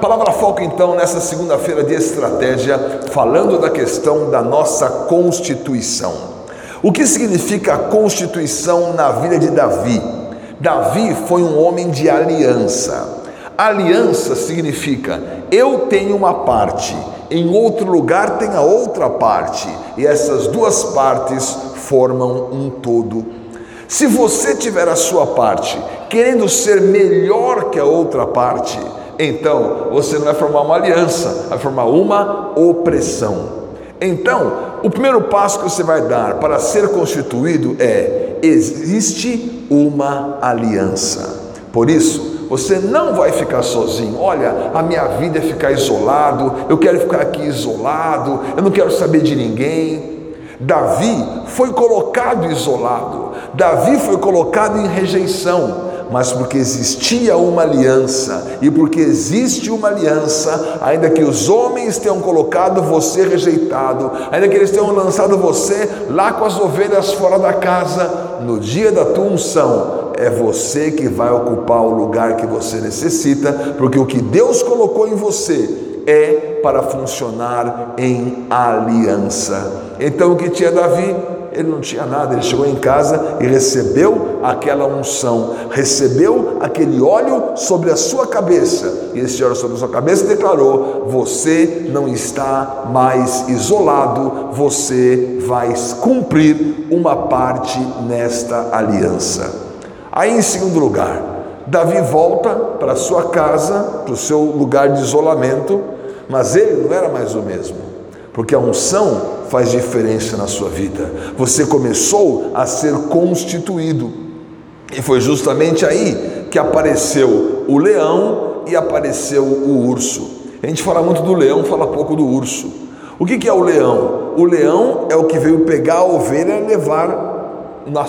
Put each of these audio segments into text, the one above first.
Palavra foca então nessa segunda-feira de estratégia, falando da questão da nossa constituição. O que significa constituição na vida de Davi? Davi foi um homem de aliança. Aliança significa eu tenho uma parte, em outro lugar tem a outra parte, e essas duas partes formam um todo. Se você tiver a sua parte querendo ser melhor que a outra parte, então você não vai formar uma aliança, vai formar uma opressão. Então, o primeiro passo que você vai dar para ser constituído é: existe uma aliança. Por isso, você não vai ficar sozinho. Olha, a minha vida é ficar isolado, eu quero ficar aqui isolado, eu não quero saber de ninguém. Davi foi colocado isolado, Davi foi colocado em rejeição mas porque existia uma aliança, e porque existe uma aliança, ainda que os homens tenham colocado você rejeitado, ainda que eles tenham lançado você lá com as ovelhas fora da casa, no dia da tua unção, é você que vai ocupar o lugar que você necessita, porque o que Deus colocou em você é para funcionar em aliança. Então o que tinha Davi? Ele não tinha nada, ele chegou em casa e recebeu aquela unção, recebeu aquele óleo sobre a sua cabeça, e esse óleo sobre a sua cabeça declarou: Você não está mais isolado, você vai cumprir uma parte nesta aliança. Aí, em segundo lugar, Davi volta para sua casa, para o seu lugar de isolamento, mas ele não era mais o mesmo, porque a unção faz diferença na sua vida. Você começou a ser constituído. E foi justamente aí que apareceu o leão e apareceu o urso. A gente fala muito do leão, fala pouco do urso. O que é o leão? O leão é o que veio pegar a ovelha e levar na,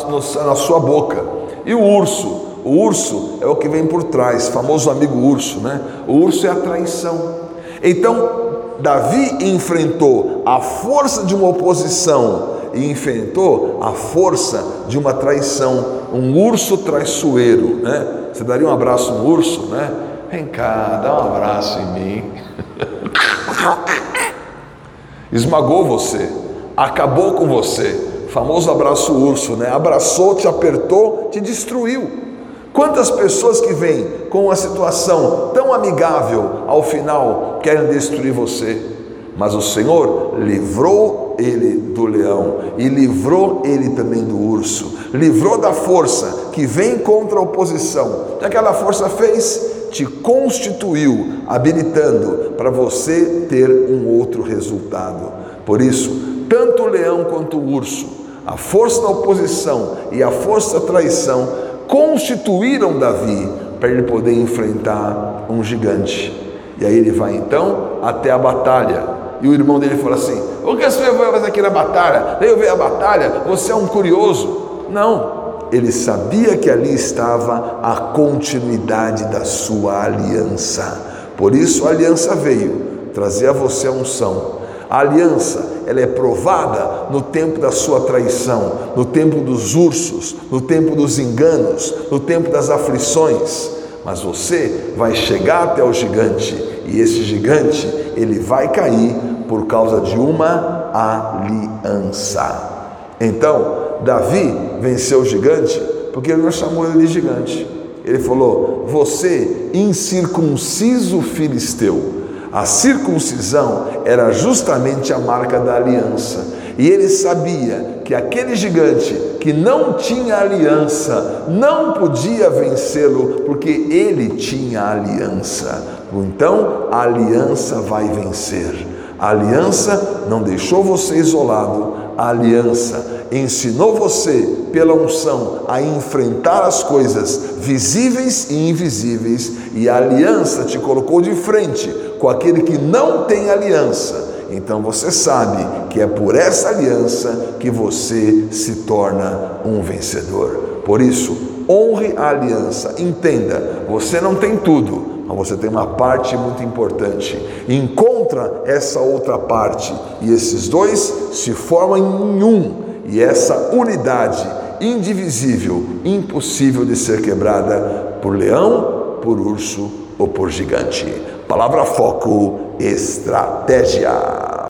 na sua boca. E o urso? O urso é o que vem por trás, famoso amigo urso, né? O urso é a traição. Então, Davi enfrentou a força de uma oposição e enfrentou a força de uma traição, um urso traiçoeiro, né? Você daria um abraço no urso, né? Vem cá, dá um abraço em mim. Esmagou você, acabou com você. Famoso abraço urso, né? Abraçou, te apertou, te destruiu. Quantas pessoas que vêm com uma situação tão amigável, ao final querem destruir você, mas o Senhor livrou ele do leão e livrou ele também do urso, livrou da força que vem contra a oposição. Que aquela força fez? Te constituiu, habilitando para você ter um outro resultado. Por isso, tanto o leão quanto o urso, a força da oposição e a força da traição constituíram Davi para ele poder enfrentar um gigante. E aí ele vai então até a batalha. E o irmão dele fala assim: O que você vai fazer aqui na batalha? Eu ver a batalha, você é um curioso. Não, ele sabia que ali estava a continuidade da sua aliança. Por isso a aliança veio trazer a você a unção a aliança, ela é provada no tempo da sua traição, no tempo dos ursos, no tempo dos enganos, no tempo das aflições. Mas você vai chegar até o gigante e esse gigante, ele vai cair por causa de uma aliança. Então, Davi venceu o gigante porque ele não chamou ele de gigante. Ele falou: Você, incircunciso filisteu, a circuncisão era justamente a marca da aliança. E ele sabia que aquele gigante que não tinha aliança não podia vencê-lo, porque ele tinha aliança. Então a aliança vai vencer. A aliança não deixou você isolado, a aliança ensinou você, pela unção, a enfrentar as coisas visíveis e invisíveis, e a aliança te colocou de frente com aquele que não tem aliança. Então você sabe que é por essa aliança que você se torna um vencedor. Por isso, honre a aliança. Entenda, você não tem tudo, mas você tem uma parte muito importante. Encontra essa outra parte e esses dois se formam em um. E essa unidade indivisível, impossível de ser quebrada por leão, por urso ou por gigante. Palavra foco, estratégia.